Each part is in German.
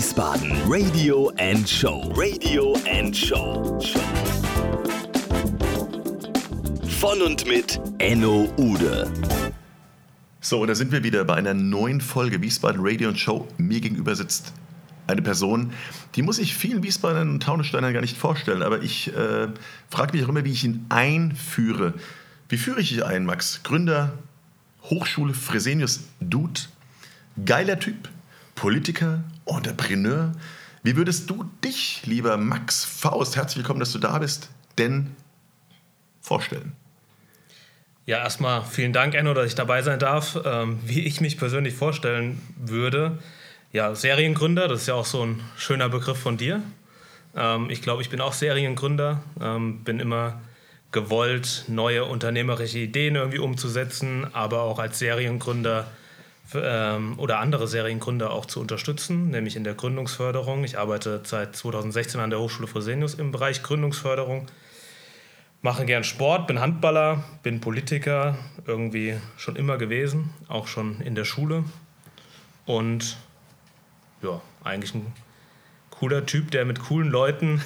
Wiesbaden Radio and Show. Radio and Show. Von und mit Enno Ude. So, da sind wir wieder bei einer neuen Folge Wiesbaden Radio and Show. Mir gegenüber sitzt eine Person, die muss ich vielen Wiesbadern und Taunussteinern gar nicht vorstellen, aber ich äh, frage mich auch immer, wie ich ihn einführe. Wie führe ich ihn ein, Max? Gründer, Hochschule Fresenius Dude, geiler Typ, Politiker, Entrepreneur. Wie würdest du dich, lieber Max Faust, herzlich willkommen, dass du da bist, denn vorstellen? Ja, erstmal vielen Dank, Enno, dass ich dabei sein darf. Ähm, wie ich mich persönlich vorstellen würde, ja, Seriengründer, das ist ja auch so ein schöner Begriff von dir. Ähm, ich glaube, ich bin auch Seriengründer, ähm, bin immer gewollt, neue unternehmerische Ideen irgendwie umzusetzen, aber auch als Seriengründer ähm, oder andere Seriengründer auch zu unterstützen, nämlich in der Gründungsförderung. Ich arbeite seit 2016 an der Hochschule Fresenius im Bereich Gründungsförderung. Mache gern Sport, bin Handballer, bin Politiker, irgendwie schon immer gewesen, auch schon in der Schule. Und ja, eigentlich ein cooler Typ, der mit coolen Leuten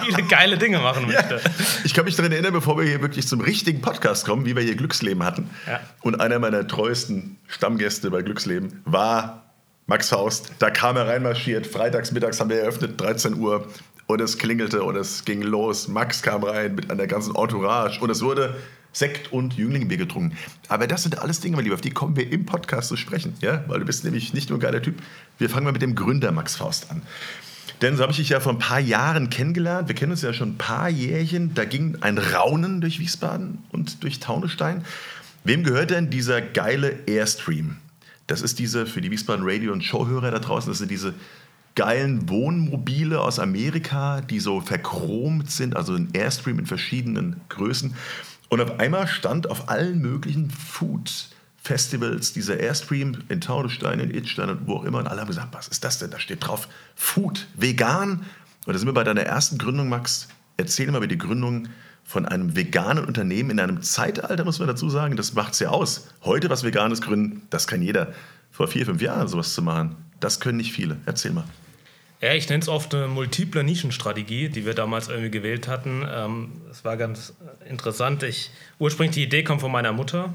viele geile Dinge machen möchte. Ja. Ich kann mich daran erinnern, bevor wir hier wirklich zum richtigen Podcast kommen, wie wir hier Glücksleben hatten. Ja. Und einer meiner treuesten Stammgäste bei Glücksleben war Max Faust. Da kam er reinmarschiert. Freitags mittags haben wir eröffnet, 13 Uhr. Und es klingelte und es ging los. Max kam rein mit einer ganzen Entourage. Und es wurde Sekt und Jünglingbier getrunken. Aber das sind alles Dinge, mein Lieber, auf die kommen wir im Podcast zu sprechen. Ja? Weil du bist nämlich nicht nur ein geiler Typ. Wir fangen mal mit dem Gründer Max Faust an. Denn so habe ich dich ja vor ein paar Jahren kennengelernt. Wir kennen uns ja schon ein paar Jährchen. Da ging ein Raunen durch Wiesbaden und durch Taunusstein. Wem gehört denn dieser geile Airstream? Das ist diese, für die Wiesbaden Radio- und Showhörer da draußen, das sind diese geilen Wohnmobile aus Amerika, die so verchromt sind, also ein Airstream in verschiedenen Größen. Und auf einmal stand auf allen möglichen Food Festivals, dieser Airstream in Taunusstein, in Itstein und wo auch immer. Und alle haben gesagt, was ist das denn? Da steht drauf Food, vegan. Und da sind wir bei deiner ersten Gründung, Max. Erzähl mal über die Gründung von einem veganen Unternehmen in einem Zeitalter, muss man dazu sagen. Das macht es ja aus. Heute was Veganes gründen, das kann jeder. Vor vier, fünf Jahren sowas zu machen, das können nicht viele. Erzähl mal. Ja, ich nenne es oft eine multiple Nischenstrategie, die wir damals irgendwie gewählt hatten. Ähm, es war ganz interessant. Ich, ursprünglich die Idee kommt von meiner Mutter.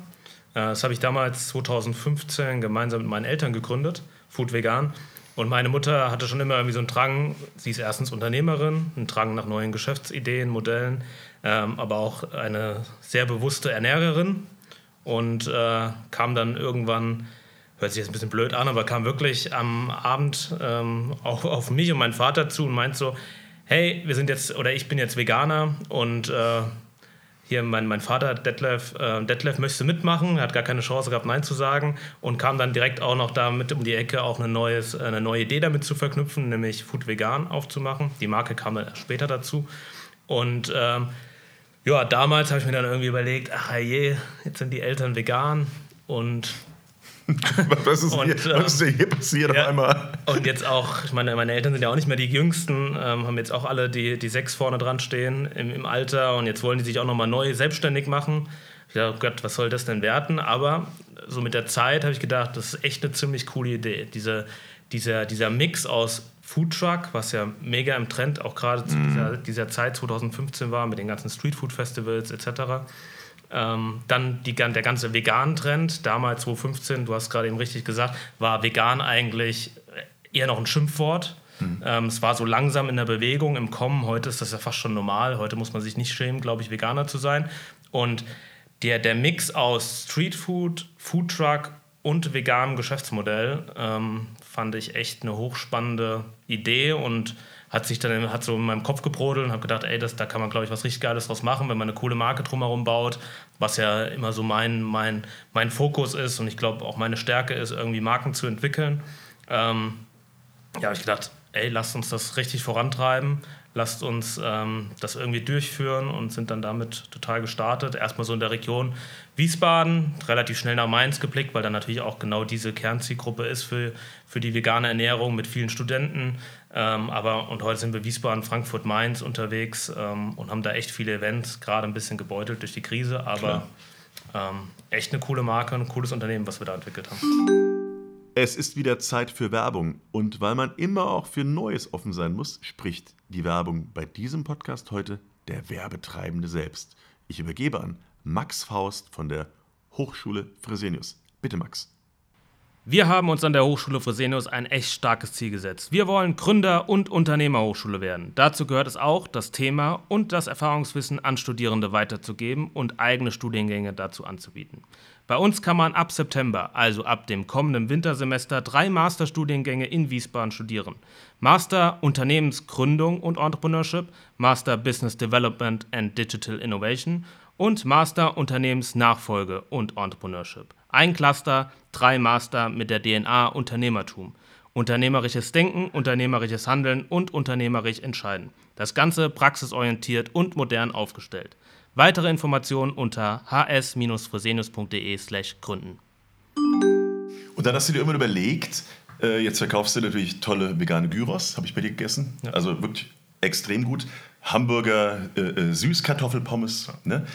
Äh, das habe ich damals 2015 gemeinsam mit meinen Eltern gegründet, Food Vegan. Und meine Mutter hatte schon immer irgendwie so einen Drang, sie ist erstens Unternehmerin, einen Drang nach neuen Geschäftsideen, Modellen, ähm, aber auch eine sehr bewusste Ernährerin und äh, kam dann irgendwann, hört sich jetzt ein bisschen blöd an, aber kam wirklich am Abend ähm, auch auf mich und meinen Vater zu und meint so, hey, wir sind jetzt, oder ich bin jetzt Veganer und äh, hier mein, mein Vater Detlef, äh, Detlef möchte mitmachen, hat gar keine Chance gehabt, Nein zu sagen und kam dann direkt auch noch damit um die Ecke, auch eine, neues, eine neue Idee damit zu verknüpfen, nämlich Food Vegan aufzumachen. Die Marke kam dann später dazu. Und ähm, ja, damals habe ich mir dann irgendwie überlegt, ach je, jetzt sind die Eltern vegan und was, ist und, hier, was ist denn hier passiert ja, auf einmal? Und jetzt auch, ich meine, meine Eltern sind ja auch nicht mehr die Jüngsten, ähm, haben jetzt auch alle die, die sechs vorne dran stehen im, im Alter und jetzt wollen die sich auch nochmal neu selbstständig machen. Ich dachte, oh Gott, was soll das denn werden? Aber so mit der Zeit habe ich gedacht, das ist echt eine ziemlich coole Idee. Diese, dieser, dieser Mix aus Foodtruck, was ja mega im Trend auch gerade mm. zu mhm. dieser, dieser Zeit 2015 war, mit den ganzen Streetfood-Festivals etc., ähm, dann die, der ganze Vegan-Trend, damals 2015, du hast gerade eben richtig gesagt, war vegan eigentlich eher noch ein Schimpfwort. Mhm. Ähm, es war so langsam in der Bewegung, im Kommen. Heute ist das ja fast schon normal. Heute muss man sich nicht schämen, glaube ich, Veganer zu sein. Und der, der Mix aus Streetfood, Foodtruck und veganem Geschäftsmodell ähm, fand ich echt eine hochspannende Idee und hat sich dann hat so in meinem Kopf gebrodelt und habe gedacht, ey, das, da kann man, glaube ich, was richtig Geiles draus machen, wenn man eine coole Marke drumherum baut, was ja immer so mein, mein, mein Fokus ist und ich glaube auch meine Stärke ist, irgendwie Marken zu entwickeln. Ähm, ja, habe ich gedacht, ey, lasst uns das richtig vorantreiben, lasst uns ähm, das irgendwie durchführen und sind dann damit total gestartet. Erstmal so in der Region Wiesbaden, relativ schnell nach Mainz geblickt, weil dann natürlich auch genau diese Kernzielgruppe ist für, für die vegane Ernährung mit vielen Studenten. Ähm, aber und heute sind wir Wiesbaden, Frankfurt, Mainz unterwegs ähm, und haben da echt viele Events, gerade ein bisschen gebeutelt durch die Krise, aber ähm, echt eine coole Marke, ein cooles Unternehmen, was wir da entwickelt haben. Es ist wieder Zeit für Werbung und weil man immer auch für Neues offen sein muss, spricht die Werbung bei diesem Podcast heute der Werbetreibende selbst. Ich übergebe an Max Faust von der Hochschule Fresenius. Bitte, Max. Wir haben uns an der Hochschule Fresenius ein echt starkes Ziel gesetzt. Wir wollen Gründer- und Unternehmerhochschule werden. Dazu gehört es auch, das Thema und das Erfahrungswissen an Studierende weiterzugeben und eigene Studiengänge dazu anzubieten. Bei uns kann man ab September, also ab dem kommenden Wintersemester, drei Masterstudiengänge in Wiesbaden studieren. Master Unternehmensgründung und Entrepreneurship, Master Business Development and Digital Innovation und Master Unternehmensnachfolge und Entrepreneurship. Ein Cluster, drei Master mit der DNA Unternehmertum. Unternehmerisches Denken, unternehmerisches Handeln und unternehmerisch Entscheiden. Das Ganze praxisorientiert und modern aufgestellt. Weitere Informationen unter hs-fresenius.de slash gründen. Und dann hast du dir irgendwann überlegt, äh, jetzt verkaufst du natürlich tolle vegane Gyros, habe ich bei dir gegessen. Ja. Also wirklich extrem gut. Hamburger äh, äh, Süßkartoffelpommes. Ne?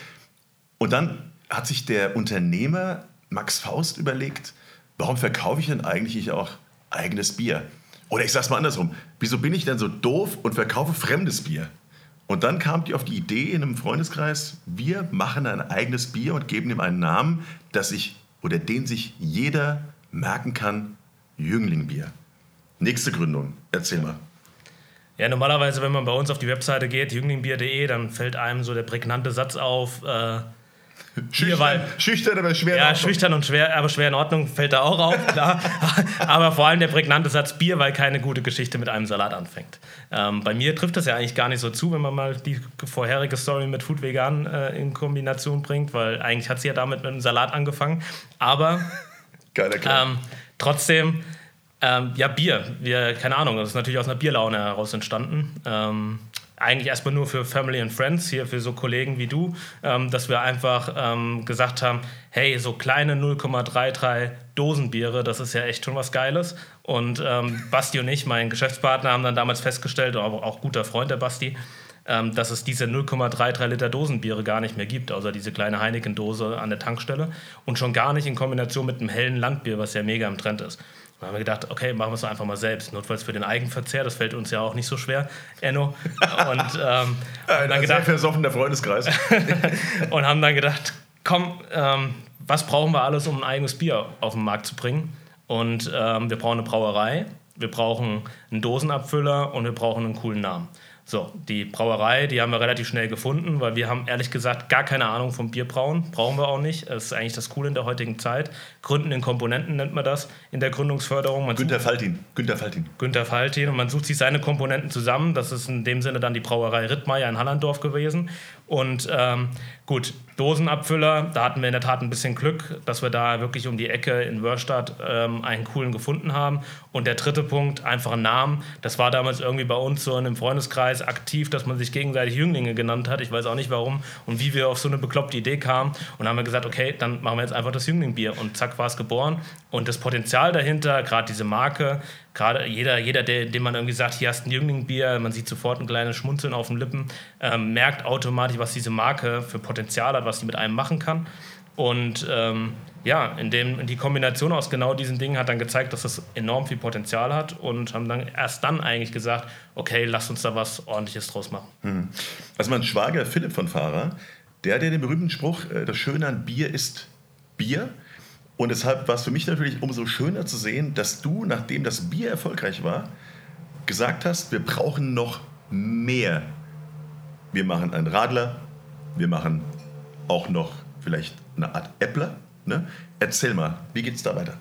Und dann hat sich der Unternehmer Max Faust überlegt, warum verkaufe ich denn eigentlich auch eigenes Bier? Oder ich sag's mal andersrum, wieso bin ich denn so doof und verkaufe fremdes Bier? Und dann kam die auf die Idee in einem Freundeskreis, wir machen ein eigenes Bier und geben ihm einen Namen, dass sich oder den sich jeder merken kann, Jünglingbier. Nächste Gründung, erzähl mal. Ja, normalerweise, wenn man bei uns auf die Webseite geht, jünglingbier.de, dann fällt einem so der prägnante Satz auf, äh, Schüchtern, weil, schüchtern, aber schwer. Ja, schüchtern und schwer, aber schwer in Ordnung fällt da auch auf, klar. aber vor allem der prägnante Satz Bier, weil keine gute Geschichte mit einem Salat anfängt. Ähm, bei mir trifft das ja eigentlich gar nicht so zu, wenn man mal die vorherige Story mit Food Vegan äh, in Kombination bringt, weil eigentlich hat sie ja damit mit einem Salat angefangen. Aber ähm, trotzdem, ähm, ja, Bier. Wir, keine Ahnung, das ist natürlich aus einer Bierlaune heraus entstanden. Ähm, eigentlich erstmal nur für Family and Friends, hier für so Kollegen wie du, ähm, dass wir einfach ähm, gesagt haben, hey, so kleine 0,33 Dosenbiere, das ist ja echt schon was Geiles. Und ähm, Basti und ich, mein Geschäftspartner, haben dann damals festgestellt, aber auch guter Freund der Basti, ähm, dass es diese 0,33 Liter Dosenbiere gar nicht mehr gibt, außer diese kleine Heineken-Dose an der Tankstelle und schon gar nicht in Kombination mit einem hellen Landbier, was ja mega im Trend ist. Dann haben wir gedacht, okay, machen wir es einfach mal selbst. Notfalls für den Eigenverzehr, das fällt uns ja auch nicht so schwer, Enno. Und ähm, Ein dann gedacht, sehr versoffener Freundeskreis. und haben dann gedacht, komm, ähm, was brauchen wir alles, um ein eigenes Bier auf den Markt zu bringen? Und ähm, wir brauchen eine Brauerei, wir brauchen einen Dosenabfüller und wir brauchen einen coolen Namen. So, die Brauerei, die haben wir relativ schnell gefunden, weil wir haben ehrlich gesagt gar keine Ahnung vom Bierbrauen. Brauchen wir auch nicht. Das ist eigentlich das Coole in der heutigen Zeit. Gründen in Komponenten nennt man das in der Gründungsförderung. Man Günther Faltin. Günther Faltin. Günther Faltin. Und man sucht sich seine Komponenten zusammen. Das ist in dem Sinne dann die Brauerei Rittmeier in Hallandorf gewesen. Und ähm, gut, Dosenabfüller, da hatten wir in der Tat ein bisschen Glück, dass wir da wirklich um die Ecke in Wörstadt ähm, einen coolen gefunden haben. Und der dritte Punkt, einfach ein Namen. Das war damals irgendwie bei uns so in einem Freundeskreis aktiv, dass man sich gegenseitig Jünglinge genannt hat. Ich weiß auch nicht warum und wie wir auf so eine bekloppte Idee kamen. Und haben wir gesagt, okay, dann machen wir jetzt einfach das Jünglingbier. Und zack war es geboren. Und das Potenzial dahinter, gerade diese Marke, gerade jeder, jeder der, dem man irgendwie sagt, hier hast du ein Jünglingbier, man sieht sofort ein kleines Schmunzeln auf den Lippen, ähm, merkt automatisch, was diese Marke für Potenzial hat, was sie mit einem machen kann. Und ähm, ja, in dem, die Kombination aus genau diesen Dingen hat dann gezeigt, dass das enorm viel Potenzial hat und haben dann erst dann eigentlich gesagt, okay, lass uns da was Ordentliches draus machen. Mhm. Also mein Schwager Philipp von Fahrer, der ja den berühmten Spruch, äh, das Schöne an Bier ist Bier. Und deshalb war es für mich natürlich umso schöner zu sehen, dass du, nachdem das Bier erfolgreich war, gesagt hast, wir brauchen noch mehr. Wir machen einen Radler, wir machen auch noch vielleicht eine Art Äppler. Ne? Erzähl mal, wie geht es da weiter?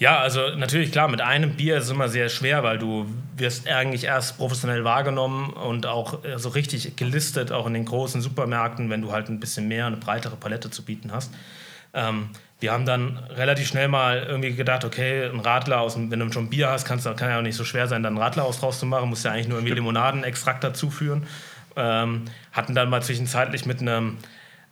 Ja, also natürlich klar, mit einem Bier ist es immer sehr schwer, weil du wirst eigentlich erst professionell wahrgenommen und auch äh, so richtig gelistet, auch in den großen Supermärkten, wenn du halt ein bisschen mehr, eine breitere Palette zu bieten hast. Ähm, wir haben dann relativ schnell mal irgendwie gedacht, okay, ein Radler aus, wenn du schon Bier hast, kannst, kann ja auch nicht so schwer sein, dann einen Radler aus draus zu machen, musst ja eigentlich nur irgendwie Limonadenextrakt dazuführen. Ähm, hatten dann mal zwischenzeitlich mit einem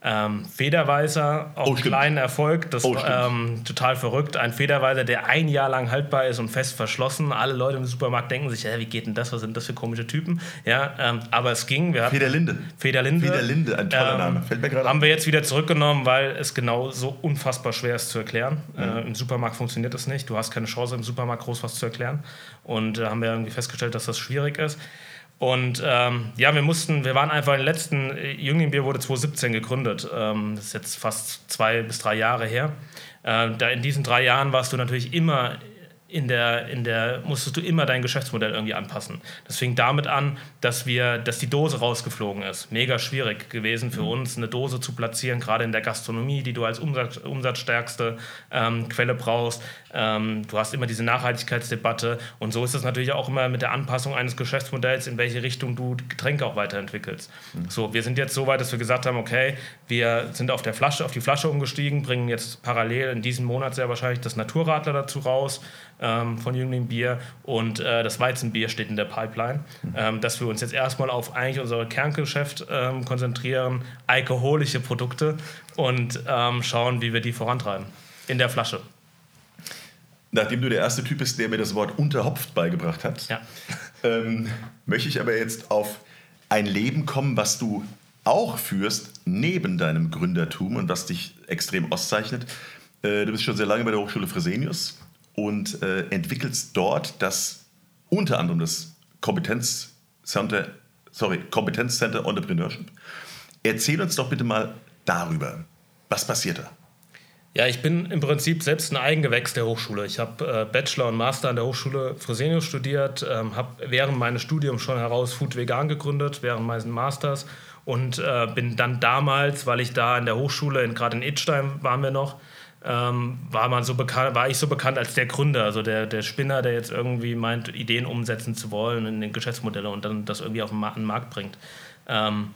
Ähm, Federweiser, auch Oh, einen kleinen Erfolg, das Oh, ähm, total verrückt. Ein Federweiser, der ein Jahr lang haltbar ist und fest verschlossen. Alle Leute im Supermarkt denken sich, hä, wie geht denn das? Was sind das für komische Typen? Ja, ähm, aber es ging. Wir Federlinde. Federlinde. Federlinde, ein toller Ähm, Name. Fällt mir gerade Haben wir jetzt wieder zurückgenommen, weil es genau so unfassbar schwer ist zu erklären. Mhm. Äh, Im Supermarkt funktioniert das nicht. Du hast keine Chance, im Supermarkt groß was zu erklären. Und äh, haben wir irgendwie festgestellt, dass das schwierig ist. Und ähm, ja, wir mussten, wir waren einfach in den letzten, äh, Jünglingbier wurde 2017 gegründet. Ähm, das ist jetzt fast zwei bis drei Jahre her. Äh, da in diesen drei Jahren warst du natürlich immer in der, in der, musstest du immer dein Geschäftsmodell irgendwie anpassen. Das fing damit an, dass wir, dass die Dose rausgeflogen ist. Mega schwierig gewesen für uns, eine Dose zu platzieren, gerade in der Gastronomie, die du als Umsatz, umsatzstärkste ähm, Quelle brauchst. Ähm, du hast immer diese Nachhaltigkeitsdebatte und so ist es natürlich auch immer mit der Anpassung eines Geschäftsmodells, in welche Richtung du Getränke auch weiterentwickelst. So, wir sind jetzt so weit, dass wir gesagt haben, okay, wir sind auf der Flasche, auf die Flasche umgestiegen, bringen jetzt parallel in diesem Monat sehr wahrscheinlich das Naturradler dazu raus ähm, von Jüngling Bier und äh, das Weizenbier steht in der Pipeline, ähm, dass wir uns jetzt erstmal auf eigentlich unser Kerngeschäft ähm, konzentrieren, alkoholische Produkte und ähm, schauen, wie wir die vorantreiben in der Flasche. Nachdem du der erste Typ bist, der mir das Wort unterhopft beigebracht hat, Ja. ähm, möchte ich aber jetzt auf ein Leben kommen, was du auch führst, neben deinem Gründertum und was dich extrem auszeichnet. Äh, du bist schon sehr lange bei der Hochschule Fresenius und äh, entwickelst dort das unter anderem das Kompetenzcenter, sorry, Kompetenzcenter Entrepreneurship. Erzähl uns doch bitte mal darüber. Was passiert da? Ja, ich bin im Prinzip selbst ein Eigengewächs der Hochschule. Ich habe äh, Bachelor und Master an der Hochschule Fresenius studiert, ähm, habe während meines Studiums schon heraus Food Vegan gegründet, während meines Masters und äh, bin dann damals, weil ich da in der Hochschule, gerade in Idstein waren wir noch, ähm, war, man so bekannt, war ich so bekannt als der Gründer, also der, der Spinner, der jetzt irgendwie meint, Ideen umsetzen zu wollen in den Geschäftsmodelle und dann das irgendwie auf den, Ma den Markt bringt. Ähm,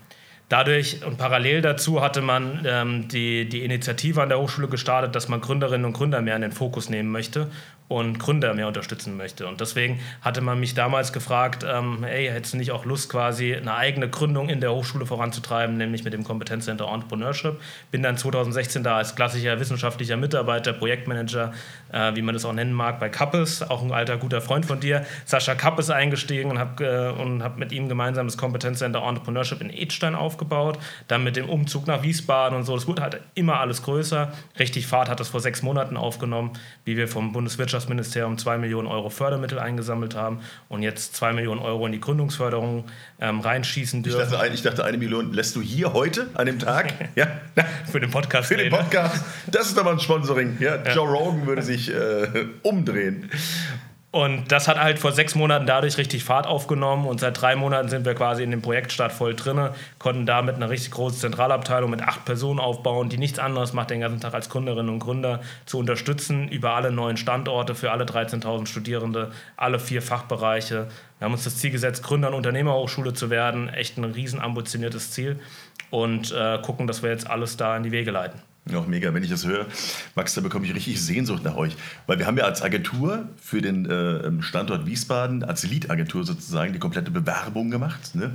Dadurch und parallel dazu hatte man ähm, die, die Initiative an der Hochschule gestartet, dass man Gründerinnen und Gründer mehr in den Fokus nehmen möchte und Gründer mehr unterstützen möchte. Und deswegen hatte man mich damals gefragt, ähm, ey, hättest du nicht auch Lust, quasi eine eigene Gründung in der Hochschule voranzutreiben, nämlich mit dem Kompetenzcenter Entrepreneurship. Bin dann 2016 da als klassischer wissenschaftlicher Mitarbeiter, Projektmanager, äh, wie man das auch nennen mag, bei Kappes, auch ein alter guter Freund von dir, Sascha Kappes eingestiegen und habe äh, hab mit ihm gemeinsam das Kompetenzcenter Entrepreneurship in Edstein aufgebaut. Dann mit dem Umzug nach Wiesbaden und so. Das wurde halt immer alles größer. Richtig Fahrt hat das vor sechs Monaten aufgenommen, wie wir vom Bundeswirtschaftsministerium zwei Millionen Euro Fördermittel eingesammelt haben und jetzt zwei Millionen Euro in die Gründungsförderung ähm, reinschießen Ich dürfen. dachte, ein- ich dachte, eine Million lässt du hier heute an dem Tag? Ja, Für den Podcast. für den reden. Podcast. Das ist aber ein Sponsoring. Ja, Joe Rogan würde sich äh, umdrehen. Und das hat halt vor sechs Monaten dadurch richtig Fahrt aufgenommen und seit drei Monaten sind wir quasi in dem Projektstart voll drinne, konnten damit eine richtig große Zentralabteilung mit acht Personen aufbauen, die nichts anderes macht, den ganzen Tag als Gründerinnen und Gründer zu unterstützen über alle neuen Standorte für alle 13.000 Studierende, alle vier Fachbereiche. Wir haben uns das Ziel gesetzt, Gründer- und Unternehmerhochschule zu werden, echt ein riesen ambitioniertes Ziel und äh, gucken, dass wir jetzt alles da in die Wege leiten. Auch mega, wenn ich das höre. Max, da bekomme ich richtig Sehnsucht nach euch. Weil wir haben ja als Agentur für den äh, Standort Wiesbaden, als Lead-Agentur sozusagen, die komplette Bewerbung gemacht. Ne?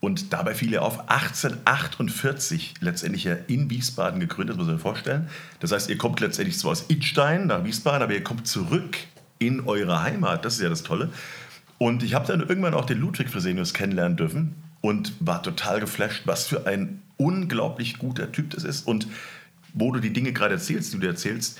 Und dabei fiel ja auf 1848 letztendlich ja in Wiesbaden gegründet, das muss man sich vorstellen. Das heißt, ihr kommt letztendlich zwar aus Idstein nach Wiesbaden, aber ihr kommt zurück in eure Heimat. Das ist ja das Tolle. Und ich habe dann irgendwann auch den Ludwig Fresenius kennenlernen dürfen und war total geflasht, was für ein unglaublich guter Typ das ist. Und wo du die Dinge gerade erzählst, die du erzählst,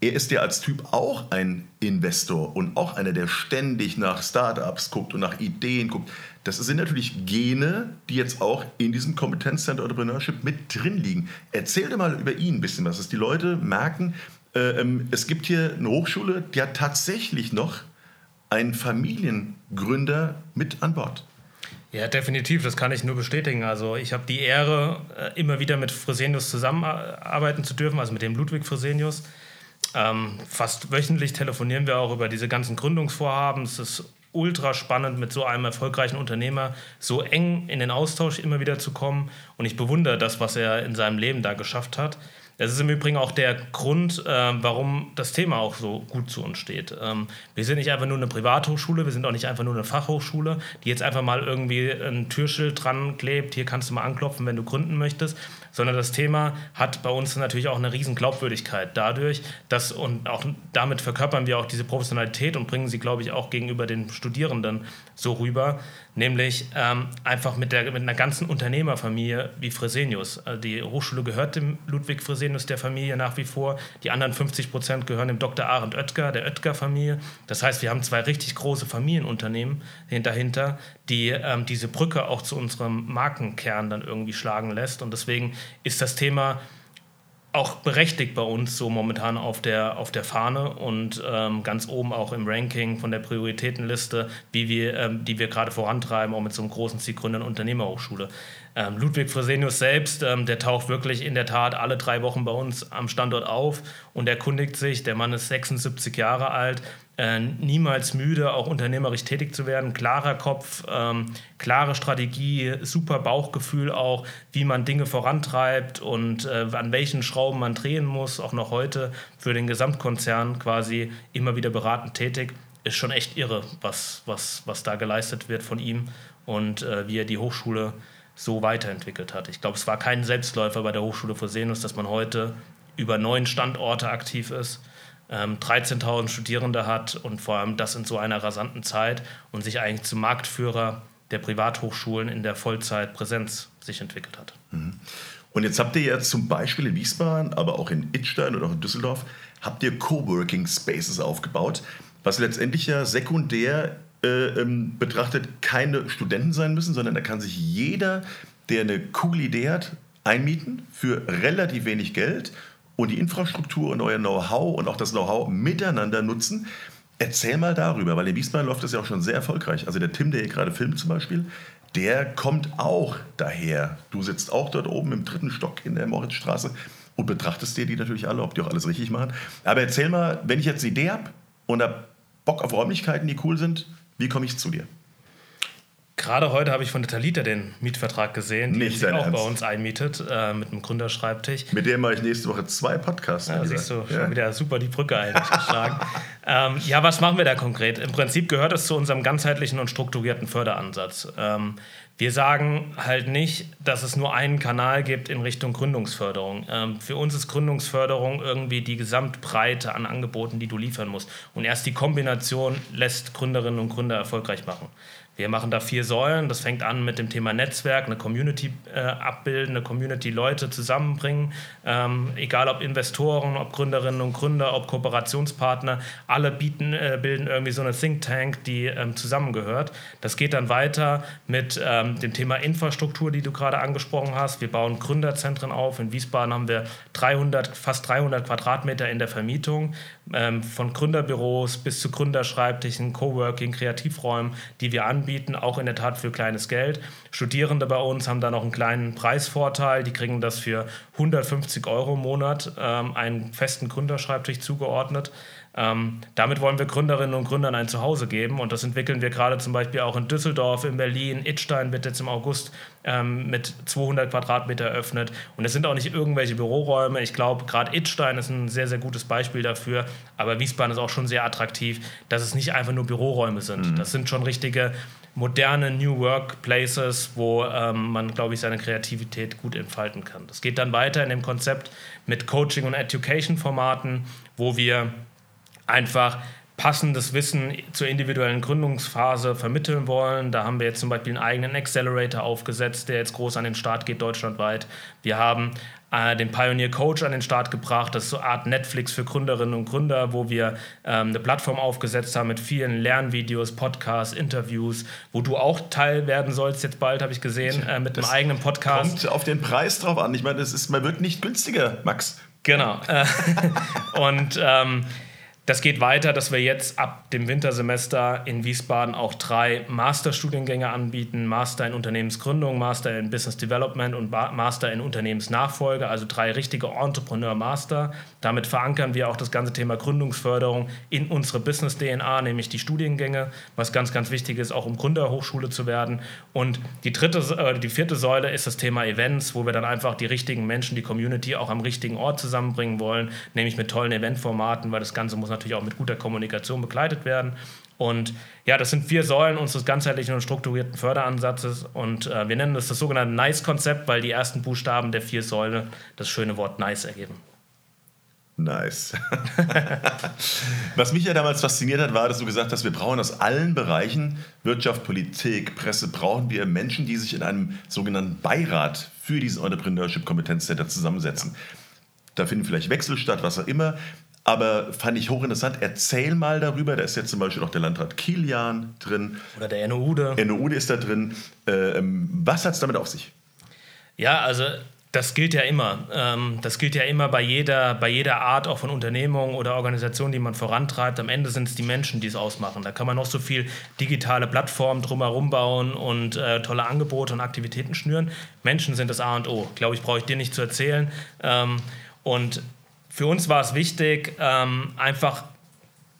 er ist ja als Typ auch ein Investor und auch einer, der ständig nach Startups guckt und nach Ideen guckt. Das sind natürlich Gene, die jetzt auch in diesem Kompetenzcenter Entrepreneurship mit drin liegen. Erzähl dir mal über ihn ein bisschen was, dass die Leute merken, äh, ähm, es gibt hier eine Hochschule, die hat tatsächlich noch einen Familiengründer mit an Bord. Ja, definitiv, das kann ich nur bestätigen. Also ich habe die Ehre, äh, immer wieder mit Fresenius zusammenarbeiten zu dürfen, also mit dem Ludwig Fresenius. Ähm, fast wöchentlich telefonieren wir auch über diese ganzen Gründungsvorhaben. Es ist ultra spannend, mit so einem erfolgreichen Unternehmer so eng in den Austausch immer wieder zu kommen. Und ich bewundere das, was er in seinem Leben da geschafft hat. Das ist im Übrigen auch der Grund, äh, warum das Thema auch so gut zu uns steht. Ähm, wir sind nicht einfach nur eine Privathochschule, wir sind auch nicht einfach nur eine Fachhochschule, die jetzt einfach mal irgendwie ein Türschild dran klebt, hier kannst du mal anklopfen, wenn du gründen möchtest, sondern das Thema hat bei uns natürlich auch eine riesen Glaubwürdigkeit dadurch, dass und auch damit verkörpern wir auch diese Professionalität und bringen sie, glaube ich, auch gegenüber den Studierenden so rüber, nämlich ähm, einfach mit, der, mit einer ganzen Unternehmerfamilie wie Fresenius. Also die Hochschule gehört dem Ludwig Fresenius der Familie nach wie vor, die anderen 50 Prozent gehören dem Dr. Arend Oetker, der Oetker-Familie. Das heißt, wir haben zwei richtig große Familienunternehmen dahinter, die ähm, diese Brücke auch zu unserem Markenkern dann irgendwie schlagen lässt. Und deswegen ist das Thema auch berechtigt bei uns so momentan auf der, auf der Fahne und ähm, ganz oben auch im Ranking von der Prioritätenliste, wie wir, ähm, die wir gerade vorantreiben, auch mit so einem großen Zielgründer Unternehmerhochschule. Ähm, Ludwig Fresenius selbst, ähm, der taucht wirklich in der Tat alle drei Wochen bei uns am Standort auf und erkundigt sich. Der Mann ist 76 Jahre alt, äh, niemals müde, auch unternehmerisch tätig zu werden. Klarer Kopf, ähm, klare Strategie, super Bauchgefühl auch, wie man Dinge vorantreibt und äh, an welchen Schrauben man drehen muss, auch noch heute für den Gesamtkonzern quasi immer wieder beratend tätig. Ist schon echt irre, was, was, was da geleistet wird von ihm und äh, wie er die Hochschule so weiterentwickelt hat. Ich glaube, es war kein Selbstläufer bei der Hochschule Fresenius, dass man heute über neun Standorte aktiv ist 13.000 ähm, Studierende hat und vor allem das in so einer rasanten Zeit und sich eigentlich zum Marktführer der Privathochschulen in der Vollzeitpräsenz sich entwickelt hat. Mhm. Und jetzt habt ihr ja zum Beispiel in Wiesbaden, aber auch in Idstein oder auch in Düsseldorf, habt ihr Coworking Spaces aufgebaut, was letztendlich ja sekundär äh, ähm, betrachtet keine Studenten sein müssen, sondern da kann sich jeder, der eine coole Idee hat, einmieten für relativ wenig Geld und die Infrastruktur und euer Know-how und auch das Know-how miteinander nutzen. Erzähl mal darüber, weil in Wiesbaden läuft das ja auch schon sehr erfolgreich. Also der Tim, der hier gerade filmt zum Beispiel, der kommt auch daher. Du sitzt auch dort oben im dritten Stock in der Moritzstraße und betrachtest dir die natürlich alle, ob die auch alles richtig machen. Aber erzähl mal, wenn ich jetzt eine Idee habe und habe Bock auf Räumlichkeiten, die cool sind, wie komme ich zu dir? Gerade heute habe ich von der Talita den Mietvertrag gesehen, die sich auch Ernst. bei uns einmietet äh, mit einem Gründerschreibtisch. Mit dem mache ich nächste Woche zwei Podcasts. Ja, siehst du, ja. schon wieder super die Brücke eigentlich geschlagen. ähm, ja, was machen wir da konkret? Im Prinzip gehört es zu unserem ganzheitlichen und strukturierten Förderansatz. Ähm, wir sagen halt nicht, dass es nur einen Kanal gibt in Richtung Gründungsförderung. Ähm, für uns ist Gründungsförderung irgendwie die Gesamtbreite an Angeboten, die du liefern musst. Und erst die Kombination lässt Gründerinnen und Gründer erfolgreich machen. Wir machen da vier Säulen. Das fängt an mit dem Thema Netzwerk, eine Community äh, abbilden, eine Community Leute zusammenbringen. Ähm, egal ob Investoren, ob Gründerinnen und Gründer, ob Kooperationspartner, alle bieten, äh, bilden irgendwie so eine Think Tank, die ähm, zusammengehört. Das geht dann weiter mit ähm, dem Thema Infrastruktur, die du gerade angesprochen hast. Wir bauen Gründerzentren auf. In Wiesbaden haben wir 300, fast 300 Quadratmeter in der Vermietung, ähm, von Gründerbüros bis zu Gründerschreibtischen, Coworking, Kreativräumen, die wir anbieten auch in der Tat für kleines Geld. Studierende bei uns haben da noch einen kleinen Preisvorteil. Die kriegen das für 150 Euro im Monat, ähm, einen festen Gründerschreibtisch zugeordnet. Ähm, damit wollen wir Gründerinnen und Gründern ein Zuhause geben und das entwickeln wir gerade zum Beispiel auch in Düsseldorf, in Berlin. Idstein wird jetzt im August ähm, mit 200 Quadratmeter eröffnet und es sind auch nicht irgendwelche Büroräume. Ich glaube, gerade Idstein ist ein sehr, sehr gutes Beispiel dafür, aber Wiesbaden ist auch schon sehr attraktiv, dass es nicht einfach nur Büroräume sind. Mhm. Das sind schon richtige moderne New Workplaces, wo ähm, man, glaube ich, seine Kreativität gut entfalten kann. Das geht dann weiter in dem Konzept mit Coaching- und Education-Formaten, wo wir einfach passendes Wissen zur individuellen Gründungsphase vermitteln wollen. Da haben wir jetzt zum Beispiel einen eigenen Accelerator aufgesetzt, der jetzt groß an den Start geht deutschlandweit. Wir haben äh, den Pioneer Coach an den Start gebracht. Das ist so eine Art Netflix für Gründerinnen und Gründer, wo wir ähm, eine Plattform aufgesetzt haben mit vielen Lernvideos, Podcasts, Interviews, wo du auch Teil werden sollst, jetzt bald, habe ich gesehen, äh, mit das einem eigenen Podcast. Kommt auf den Preis drauf an. Ich meine, das ist, man wird nicht günstiger, Max. Genau. und ähm, das geht weiter, dass wir jetzt ab dem Wintersemester in Wiesbaden auch drei Masterstudiengänge anbieten: Master in Unternehmensgründung, Master in Business Development und Master in Unternehmensnachfolge, also drei richtige Entrepreneur-Master. Damit verankern wir auch das ganze Thema Gründungsförderung in unsere Business-DNA, nämlich die Studiengänge, was ganz, ganz wichtig ist, auch um Gründerhochschule zu werden. Und die dritte, äh, die vierte Säule ist das Thema Events, wo wir dann einfach die richtigen Menschen, die Community auch am richtigen Ort zusammenbringen wollen, nämlich mit tollen Eventformaten, weil das Ganze muss natürlich auch mit guter Kommunikation begleitet werden. Und ja, das sind vier Säulen unseres ganzheitlichen und strukturierten Förderansatzes. Und äh, wir nennen das das sogenannte NICE-Konzept, weil die ersten Buchstaben der vier Säulen das schöne Wort NICE ergeben. Nice. Was mich ja damals fasziniert hat, war, dass du gesagt hast, wir brauchen aus allen Bereichen Wirtschaft, Politik, Presse, brauchen wir Menschen, die sich in einem sogenannten Beirat für diesen Entrepreneurship Kompetenzcenter zusammensetzen. Da finden vielleicht Wechsel statt, was auch immer. Aber fand ich hochinteressant. Erzähl mal darüber. Da ist jetzt zum Beispiel auch der Landrat Kilian drin. Oder der Enno Ude. Enno Ude ist da drin. Ähm, was hat es damit auf sich? Ja, also das gilt ja immer. Ähm, das gilt ja immer bei jeder, bei jeder Art auch von Unternehmung oder Organisation, die man vorantreibt. Am Ende sind es die Menschen, die es ausmachen. Da kann man noch so viel digitale Plattformen drumherum bauen und äh, tolle Angebote und Aktivitäten schnüren. Menschen sind das A und O. Glaube ich, brauche ich dir nicht zu erzählen. Ähm, und für uns war es wichtig, ähm, einfach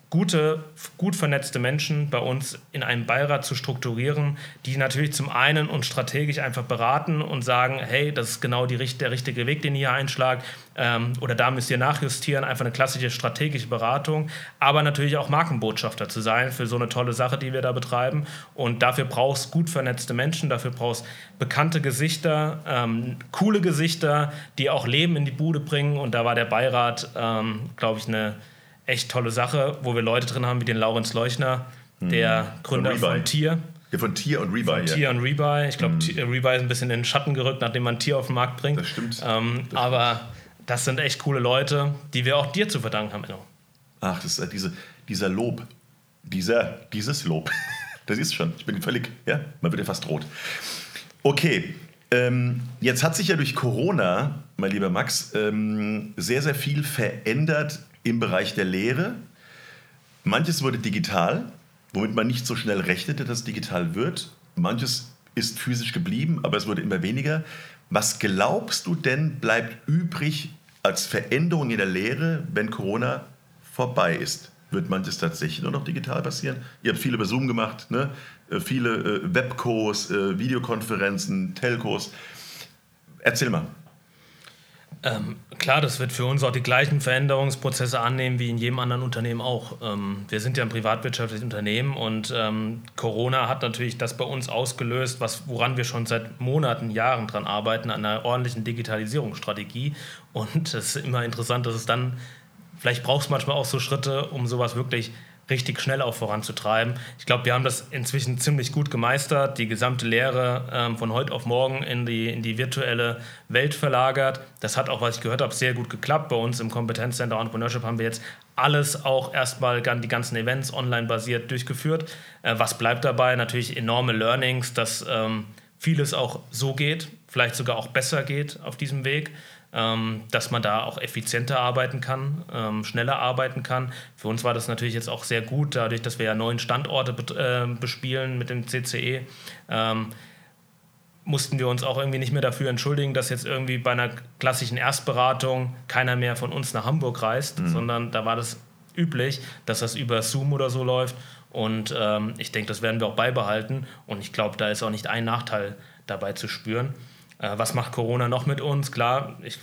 gute, gut vernetzte Menschen bei uns in einem Beirat zu strukturieren, die natürlich zum einen uns strategisch einfach beraten und sagen, hey, das ist genau die, der richtige Weg, den ihr hier einschlagt, ähm, oder da müsst ihr nachjustieren, einfach eine klassische strategische Beratung, aber natürlich auch Markenbotschafter zu sein für so eine tolle Sache, die wir da betreiben. Und dafür brauchst gut vernetzte Menschen, dafür brauchst bekannte Gesichter, ähm, coole Gesichter, die auch Leben in die Bude bringen. Und da war der Beirat, ähm, glaube ich, eine echt tolle Sache, wo wir Leute drin haben wie den Laurenz Leuchner, der mhm. Gründer von, von Tier. Ja, von Tier und Rebuy. Von Tier und Rebuy. Ich glaube, mhm. Rebuy ist ein bisschen in den Schatten gerückt, nachdem man Tier auf den Markt bringt. Das stimmt. Ähm, das aber das sind echt coole Leute, die wir auch dir zu verdanken haben, Enno. Ach, das ist diese, dieser Lob. Dieser, dieses Lob. Das ist schon. Ich bin völlig, ja, man wird ja fast rot. Okay, ähm, jetzt hat sich ja durch Corona, mein lieber Max, ähm, sehr, sehr viel verändert im Bereich der Lehre. Manches wurde digital, womit man nicht so schnell rechnete, dass es digital wird. Manches ist physisch geblieben, aber es wurde immer weniger. Was glaubst du denn bleibt übrig als Veränderung in der Lehre, wenn Corona vorbei ist? Wird manches tatsächlich nur noch digital passieren? Ihr habt viele über Zoom gemacht, ne? Äh, viele äh, Webcos, äh, Videokonferenzen, Telcos. Erzähl mal. Ähm, klar, das wird für uns auch die gleichen Veränderungsprozesse annehmen wie in jedem anderen Unternehmen auch. Ähm, wir sind ja ein privatwirtschaftliches Unternehmen und ähm, Corona hat natürlich das bei uns ausgelöst, was, woran wir schon seit Monaten, Jahren dran arbeiten, an einer ordentlichen Digitalisierungsstrategie. Und es ist immer interessant, dass es dann, vielleicht braucht es manchmal auch so Schritte, um sowas wirklich richtig schnell auch voranzutreiben. Ich glaube, wir haben das inzwischen ziemlich gut gemeistert, die gesamte Lehre ähm, von heute auf morgen in die, in die virtuelle Welt verlagert. Das hat auch, was ich gehört habe, sehr gut geklappt. Bei uns im Kompetenzcenter Entrepreneurship haben wir jetzt alles auch erstmal die ganzen Events online basiert durchgeführt. Äh, was bleibt dabei? Natürlich enorme Learnings, dass ähm, vieles auch so geht, vielleicht sogar auch besser geht auf diesem Weg dass man da auch effizienter arbeiten kann, ähm, schneller arbeiten kann. Für uns war das natürlich jetzt auch sehr gut, dadurch, dass wir ja neuen Standorte äh, bespielen mit dem CCE. Ähm, mussten wir uns auch irgendwie nicht mehr dafür entschuldigen, dass jetzt irgendwie bei einer klassischen Erstberatung keiner mehr von uns nach Hamburg reist, mhm. sondern da war das üblich, dass das über Zoom oder so läuft. Und ähm, ich denke, das werden wir auch beibehalten. Und ich glaube, da ist auch nicht ein Nachteil dabei zu spüren. Äh, was macht Corona noch mit uns? Klar, ich,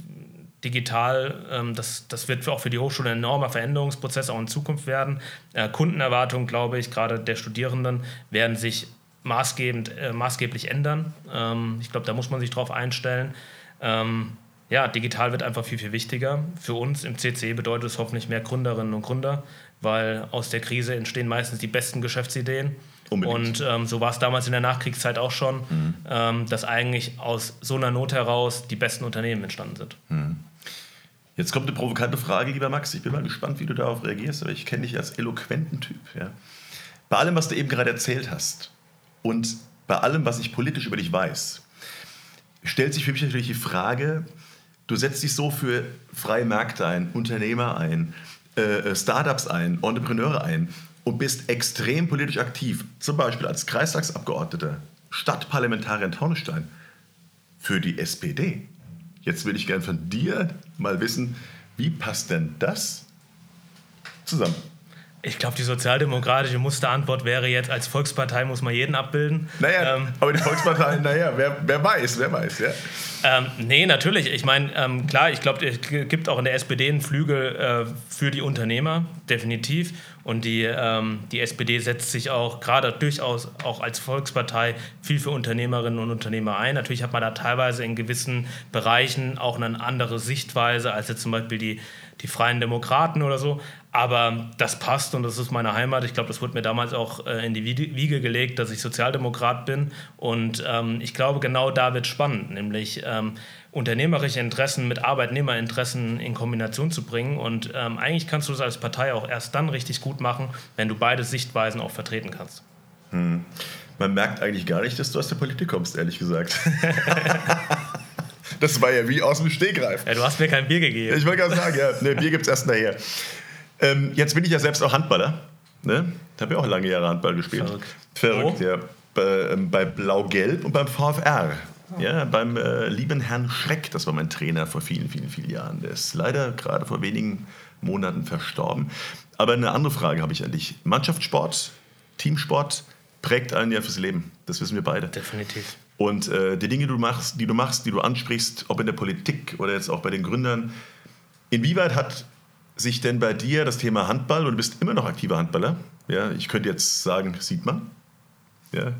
digital, ähm, das, das wird auch für die Hochschule ein enormer Veränderungsprozess auch in Zukunft werden. Äh, Kundenerwartungen, glaube ich, gerade der Studierenden, werden sich maßgebend, äh, maßgeblich ändern. Ähm, ich glaube, da muss man sich drauf einstellen. Ähm, ja, digital wird einfach viel, viel wichtiger. Für uns im CCE bedeutet es hoffentlich mehr Gründerinnen und Gründer, weil aus der Krise entstehen meistens die besten Geschäftsideen. Unbedingt. Und ähm, so war es damals in der Nachkriegszeit auch schon, mhm. ähm, dass eigentlich aus so einer Not heraus die besten Unternehmen entstanden sind. Mhm. Jetzt kommt eine provokante Frage, lieber Max. Ich bin mal gespannt, wie du darauf reagierst, aber ich kenne dich als eloquenten Typ. Ja? Bei allem, was du eben gerade erzählt hast und bei allem, was ich politisch über dich weiß, stellt sich für mich natürlich die Frage, du setzt dich so für freie Märkte ein, Unternehmer ein, äh, Startups ein, Entrepreneure ein und bist extrem politisch aktiv, zum Beispiel als Kreistagsabgeordneter, Stadtparlamentarier in Taunusstein, für die SPD. Jetzt würde ich gerne von dir mal wissen, wie passt denn das zusammen? Ich glaube, die sozialdemokratische Musterantwort wäre jetzt, als Volkspartei muss man jeden abbilden. Naja, ähm, aber die Volkspartei, naja, wer, wer weiß, wer weiß, ja. Ähm, nee, natürlich. Ich meine, ähm, klar, ich glaube, es gibt auch in der SPD einen Flügel äh, für die Unternehmer, definitiv. Und die, ähm, die SPD setzt sich auch gerade durchaus auch als Volkspartei viel für Unternehmerinnen und Unternehmer ein. Natürlich hat man da teilweise in gewissen Bereichen auch eine andere Sichtweise als jetzt zum Beispiel die, die Freien Demokraten oder so. Aber das passt und das ist meine Heimat. Ich glaube, das wurde mir damals auch äh, in die Wiege gelegt, dass ich Sozialdemokrat bin. Und ähm, ich glaube, genau da wird spannend, nämlich ähm, unternehmerische Interessen mit Arbeitnehmerinteressen in Kombination zu bringen. Und ähm, eigentlich kannst du das als Partei auch erst dann richtig gut machen, wenn du beide Sichtweisen auch vertreten kannst. Hm. Man merkt eigentlich gar nicht, dass du aus der Politik kommst, ehrlich gesagt. das war ja wie aus dem Stegreif. Ja, du hast mir kein Bier gegeben. Ich wollte gerade sagen, ja, ne, Bier gibt es erst nachher. Ähm, jetzt bin ich ja selbst auch Handballer. Ne? Ich habe ja auch lange Jahre Handball gespielt. Verrückt. Verrückt, oh. ja. Bei, ähm, bei Blau-Gelb und beim VfR. Ja, beim äh, lieben Herrn Schreck, das war mein Trainer vor vielen, vielen, vielen Jahren. Der ist leider gerade vor wenigen Monaten verstorben. Aber eine andere Frage habe ich an dich. Mannschaftssport, Teamsport prägt einen ja fürs Leben. Das wissen wir beide. Definitiv. Und äh, die Dinge, die du machst, die du machst, die du ansprichst, ob in der Politik oder jetzt auch bei den Gründern, inwieweit hat sich denn bei dir das Thema Handball, und du bist immer noch aktiver Handballer, ja, ich könnte jetzt sagen, sieht man, ja,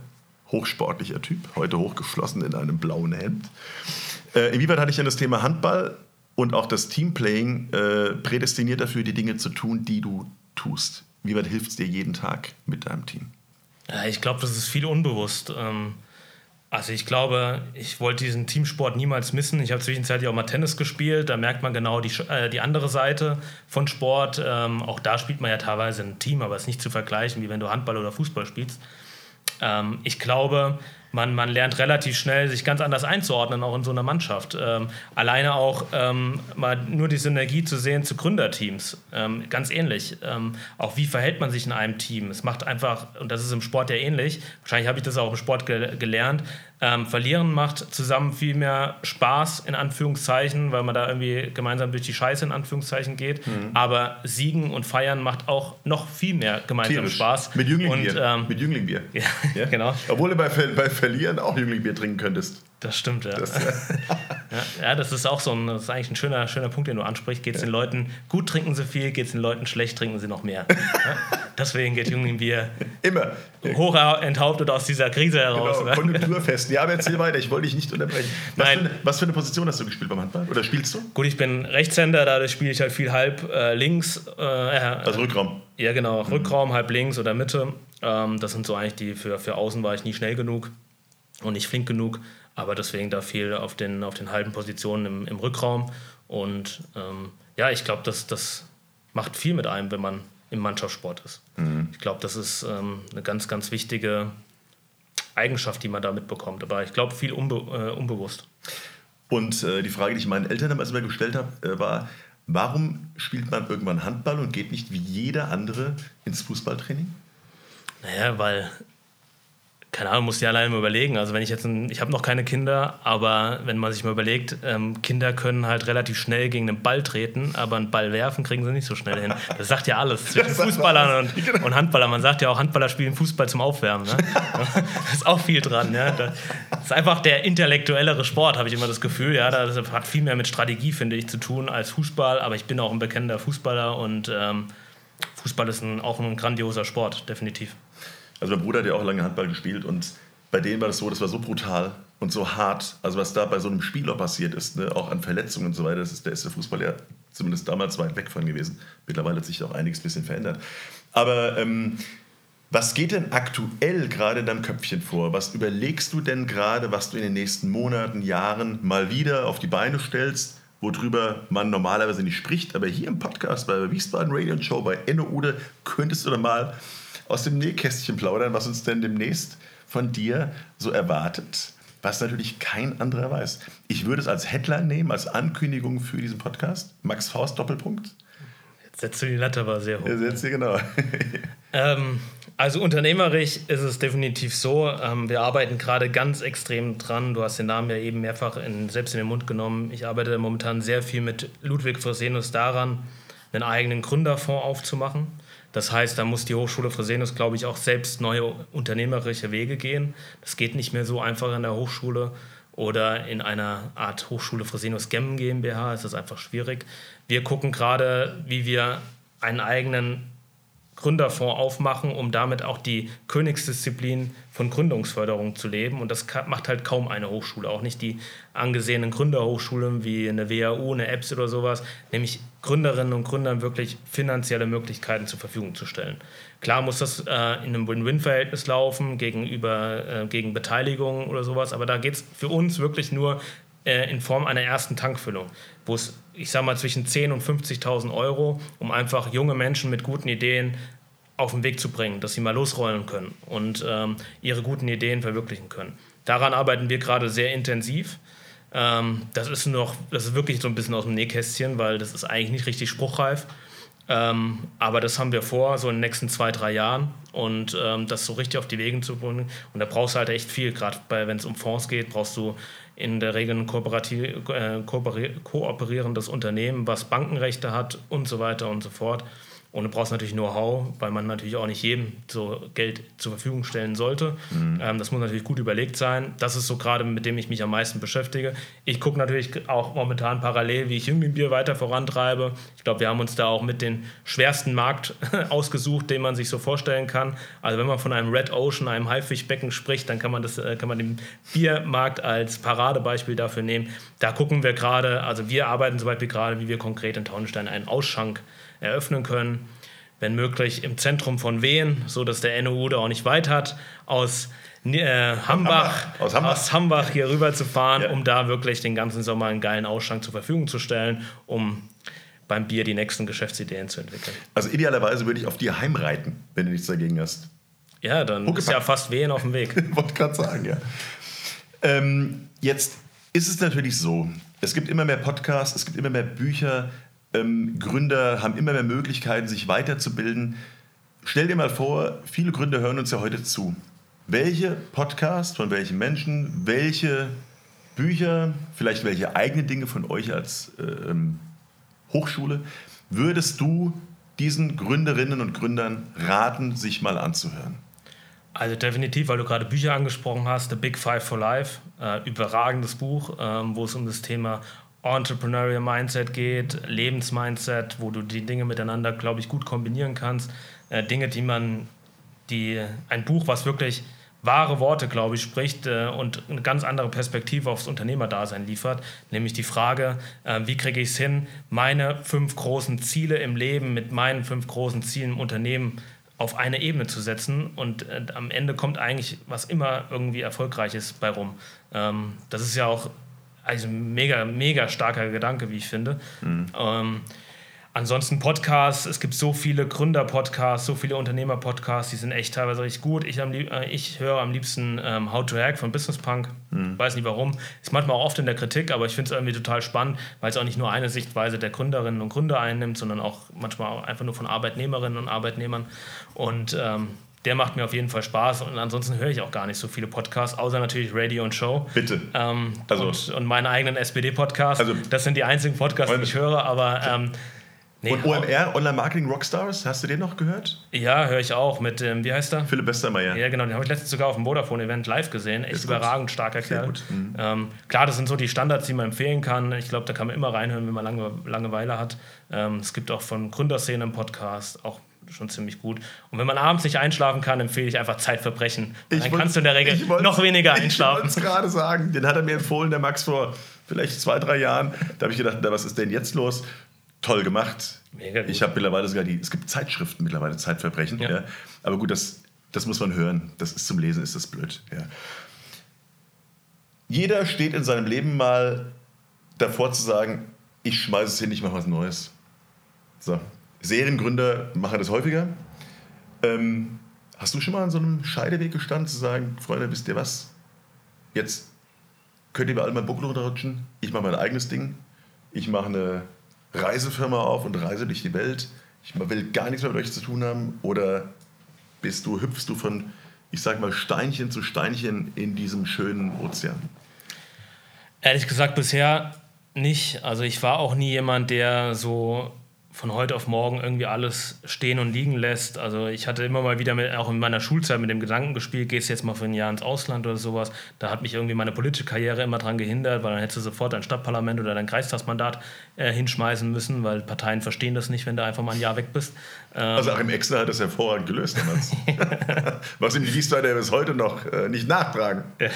hochsportlicher Typ, heute hochgeschlossen in einem blauen Hemd. Äh, inwieweit hatte ich denn das Thema Handball und auch das Teamplaying äh, prädestiniert dafür, die Dinge zu tun, die du tust? Wie weit hilft es dir jeden Tag mit deinem Team? Ja, ich glaube, das ist viel unbewusst. Ähm also ich glaube, ich wollte diesen Teamsport niemals missen. Ich habe zwischenzeitlich auch mal Tennis gespielt. Da merkt man genau die, äh, die andere Seite von Sport. Ähm, auch da spielt man ja teilweise ein Team, aber es ist nicht zu vergleichen, wie wenn du Handball oder Fußball spielst. Ähm, ich glaube, man, man lernt relativ schnell, sich ganz anders einzuordnen, auch in so einer Mannschaft. Ähm, alleine auch ähm, mal nur die Synergie zu sehen zu Gründerteams. Ähm, ganz ähnlich. Ähm, auch wie verhält man sich in einem Team? Es macht einfach, und das ist im Sport ja ähnlich, wahrscheinlich habe ich das auch im Sport ge gelernt, ähm, Verlieren macht zusammen viel mehr Spaß, in Anführungszeichen, weil man da irgendwie gemeinsam durch die Scheiße, in Anführungszeichen, geht. Mhm. Aber Siegen und Feiern macht auch noch viel mehr gemeinsam Tierisch. Spaß. Mit Jünglingbier. Ähm, Mit Jünglingbier. Ja, ja, genau. Obwohl bei, bei Verlieren auch Jünglingbier trinken könntest. Das stimmt, ja. Das, ja. ja. das ist auch so ein, das ist eigentlich ein schöner, schöner Punkt, den du ansprichst. Geht es ja. den Leuten gut, trinken sie viel, geht es den Leuten schlecht, trinken sie noch mehr. Deswegen geht Jungbier immer hoch enthauptet aus dieser Krise heraus. Genau, ne? konjunkturfest. Ja, aber erzähl weiter, ich wollte dich nicht unterbrechen. Was, Nein. Für eine, was für eine Position hast du gespielt beim Handball? Oder spielst du? Gut, ich bin Rechtshänder, dadurch spiele ich halt viel halb äh, links. Äh, also Rückraum. Ja, genau, mhm. Rückraum, halb links oder Mitte. Ähm, das sind so eigentlich die, für, für außen war ich nie schnell genug und nicht flink genug aber deswegen da viel auf den, auf den halben Positionen im, im Rückraum. Und ähm, ja, ich glaube, das, das macht viel mit einem, wenn man im Mannschaftssport ist. Mhm. Ich glaube, das ist ähm, eine ganz, ganz wichtige Eigenschaft, die man da mitbekommt. Aber ich glaube, viel unbe äh, unbewusst. Und äh, die Frage, die ich meinen Eltern damals immer gestellt habe, äh, war, warum spielt man irgendwann Handball und geht nicht wie jeder andere ins Fußballtraining? Naja, weil keine Ahnung, muss ja alleine mal überlegen. Also wenn ich jetzt, ein, ich habe noch keine Kinder, aber wenn man sich mal überlegt, ähm, Kinder können halt relativ schnell gegen einen Ball treten, aber einen Ball werfen kriegen sie nicht so schnell hin. Das sagt ja alles zwischen Fußballern und, und Handballern. Man sagt ja auch, Handballer spielen Fußball zum Aufwärmen. Ne? da ist auch viel dran. Ja? Das ist einfach der intellektuellere Sport, habe ich immer das Gefühl. Ja? Das hat viel mehr mit Strategie, finde ich, zu tun als Fußball. Aber ich bin auch ein bekennender Fußballer und ähm, Fußball ist ein, auch ein grandioser Sport, definitiv. Also mein Bruder hat ja auch lange Handball gespielt und bei denen war das so, das war so brutal und so hart. Also was da bei so einem Spieler passiert ist, ne, auch an Verletzungen und so weiter, das ist, der ist der Fußball ja zumindest damals weit weg von gewesen. Mittlerweile hat sich auch einiges ein bisschen verändert. Aber ähm, was geht denn aktuell gerade in deinem Köpfchen vor? Was überlegst du denn gerade, was du in den nächsten Monaten, Jahren mal wieder auf die Beine stellst, worüber man normalerweise nicht spricht? Aber hier im Podcast bei Wiesbaden Radio Show, bei Enno Ude, könntest du dann mal aus dem Nähkästchen plaudern, was uns denn demnächst von dir so erwartet, was natürlich kein anderer weiß. Ich würde es als Headline nehmen, als Ankündigung für diesen Podcast. Max Faust Doppelpunkt. Setzt du die Latte aber sehr hoch. Ja, setzt sie genau. ähm, also unternehmerisch ist es definitiv so. Ähm, wir arbeiten gerade ganz extrem dran. Du hast den Namen ja eben mehrfach in, selbst in den Mund genommen. Ich arbeite momentan sehr viel mit Ludwig Fresenius daran, einen eigenen Gründerfonds aufzumachen. Das heißt, da muss die Hochschule Fresenius, glaube ich, auch selbst neue unternehmerische Wege gehen. Das geht nicht mehr so einfach in der Hochschule oder in einer Art Hochschule Fresenius Gemmen GmbH. Es ist einfach schwierig. Wir gucken gerade, wie wir einen eigenen Gründerfonds aufmachen, um damit auch die Königsdisziplin von Gründungsförderung zu leben. Und das macht halt kaum eine Hochschule, auch nicht die angesehenen Gründerhochschulen wie eine WAU, eine EBS oder sowas, nämlich Gründerinnen und Gründern wirklich finanzielle Möglichkeiten zur Verfügung zu stellen. Klar muss das äh, in einem Win-Win-Verhältnis laufen gegenüber äh, gegen Beteiligung oder sowas, aber da geht es für uns wirklich nur äh, in Form einer ersten Tankfüllung, wo es, ich sage mal, zwischen 10.000 und 50.000 Euro, um einfach junge Menschen mit guten Ideen auf den Weg zu bringen, dass sie mal losrollen können und ähm, ihre guten Ideen verwirklichen können. Daran arbeiten wir gerade sehr intensiv. Ähm, das ist noch, das ist wirklich so ein bisschen aus dem Nähkästchen, weil das ist eigentlich nicht richtig spruchreif. Ähm, aber das haben wir vor, so in den nächsten zwei, drei Jahren und ähm, das so richtig auf die Wege zu bringen. Und da brauchst du halt echt viel, gerade wenn es um Fonds geht, brauchst du in der Regel ein äh, kooperierendes Unternehmen, was Bankenrechte hat und so weiter und so fort. Und du brauchst natürlich Know-how, weil man natürlich auch nicht jedem so Geld zur Verfügung stellen sollte. Mhm. Ähm, das muss natürlich gut überlegt sein. Das ist so gerade, mit dem ich mich am meisten beschäftige. Ich gucke natürlich auch momentan parallel, wie ich Jüngling-Bier weiter vorantreibe. Ich glaube, wir haben uns da auch mit dem schwersten Markt ausgesucht, den man sich so vorstellen kann. Also wenn man von einem Red Ocean, einem Haifischbecken spricht, dann kann man, das, äh, kann man den Biermarkt als Paradebeispiel dafür nehmen. Da gucken wir gerade, also wir arbeiten zum Beispiel gerade, wie wir konkret in Taunenstein einen Ausschank eröffnen können. Wenn möglich im Zentrum von Wehen, so dass der NOU da auch nicht weit hat, aus äh, Hambach, aus Hambach. aus Hambach hier rüber zu fahren, ja. um da wirklich den ganzen Sommer einen geilen Ausschank zur Verfügung zu stellen, um beim Bier die nächsten Geschäftsideen zu entwickeln. Also idealerweise würde ich auf dir heimreiten, wenn du nichts dagegen hast. Ja, dann Huckepack. ist ja fast Wehen auf dem Weg. Wollte gerade sagen, ja. Ähm, jetzt ist es natürlich so, es gibt immer mehr Podcasts, es gibt immer mehr Bücher, ähm, Gründer haben immer mehr Möglichkeiten, sich weiterzubilden. Stell dir mal vor, viele Gründer hören uns ja heute zu. Welche Podcasts von welchen Menschen, welche Bücher, vielleicht welche eigenen Dinge von euch als äh, ähm, Hochschule würdest du diesen Gründerinnen und Gründern raten, sich mal anzuhören? Also definitiv, weil du gerade Bücher angesprochen hast, The Big Five for Life, äh, überragendes Buch, ähm, wo es um das Thema Entrepreneurial Mindset geht, Lebensmindset, wo du die Dinge miteinander, glaube ich, gut kombinieren kannst. Äh, Dinge, die man, die ein Buch, was wirklich wahre Worte, glaube ich, spricht äh, und eine ganz andere Perspektive aufs Unternehmerdasein liefert, nämlich die Frage, äh, wie kriege ich es hin, meine fünf großen Ziele im Leben mit meinen fünf großen Zielen im Unternehmen auf eine Ebene zu setzen und äh, am Ende kommt eigentlich was immer irgendwie Erfolgreiches bei rum. Ähm, das ist ja auch also mega, mega starker Gedanke, wie ich finde. Mhm. Ähm, ansonsten Podcasts, es gibt so viele Gründer-Podcasts, so viele Unternehmer-Podcasts, die sind echt teilweise richtig gut. Ich, äh, ich höre am liebsten ähm, How to Hack von Business Punk. Mhm. Weiß nicht warum. Ist manchmal auch oft in der Kritik, aber ich finde es irgendwie total spannend, weil es auch nicht nur eine Sichtweise der Gründerinnen und Gründer einnimmt, sondern auch manchmal auch einfach nur von Arbeitnehmerinnen und Arbeitnehmern. Und ähm, der macht mir auf jeden Fall Spaß und ansonsten höre ich auch gar nicht so viele Podcasts, außer natürlich Radio und Show. Bitte. Ähm, also, und, und meinen eigenen SPD-Podcast. Also, das sind die einzigen Podcasts, die ich höre, aber. Ähm, nee, und OMR, Online Marketing Rockstars, hast du den noch gehört? Ja, höre ich auch mit, ähm, wie heißt er? Philipp Westermeier. Ja, genau, den habe ich letztens sogar auf dem Vodafone-Event live gesehen. Echt überragend starker Sehr Kerl. Mhm. Ähm, klar, das sind so die Standards, die man empfehlen kann. Ich glaube, da kann man immer reinhören, wenn man lange, Langeweile hat. Ähm, es gibt auch von Gründerszene im Podcast auch schon ziemlich gut. Und wenn man abends nicht einschlafen kann, empfehle ich einfach Zeitverbrechen. Dann wollt, kannst du in der Regel noch weniger einschlafen. Ich wollte es gerade sagen, den hat er mir empfohlen, der Max, vor vielleicht zwei, drei Jahren. Da habe ich gedacht, na, was ist denn jetzt los? Toll gemacht. Mega gut. Ich habe mittlerweile sogar die, es gibt Zeitschriften mittlerweile, Zeitverbrechen. Ja. ja. Aber gut, das, das muss man hören. Das ist zum Lesen, ist das blöd. Ja. Jeder steht in seinem Leben mal davor zu sagen, ich schmeiße es hin, ich mache was Neues. So, Seriengründer machen das häufiger. Ähm, hast du schon mal an so einem Scheideweg gestanden, zu sagen, Freunde, wisst ihr was? Jetzt könnt ihr mir alle mal Buckel runterrutschen. Ich mache mein eigenes Ding. Ich mache eine Reisefirma auf und reise durch die Welt. ich will gar nichts mehr mit euch zu tun haben? Oder bist du, hüpfst du von, ich sag mal, Steinchen zu Steinchen in diesem schönen Ozean? Ehrlich gesagt bisher nicht. Also ich war auch nie jemand, der so von heute auf morgen irgendwie alles stehen und liegen lässt. Also ich hatte immer mal wieder, mit, auch in meiner Schulzeit mit dem Gedanken gespielt, gehst jetzt mal für ein Jahr ins Ausland oder sowas. Da hat mich irgendwie meine politische Karriere immer dran gehindert, weil dann hättest du sofort ein Stadtparlament oder dein Kreistagsmandat äh, hinschmeißen müssen, weil Parteien verstehen das nicht, wenn du einfach mal ein Jahr weg bist. Ähm also Achim Exner hat das hervorragend gelöst damals. Was ihm die Liestleiter bis heute noch äh, nicht nachtragen. ja.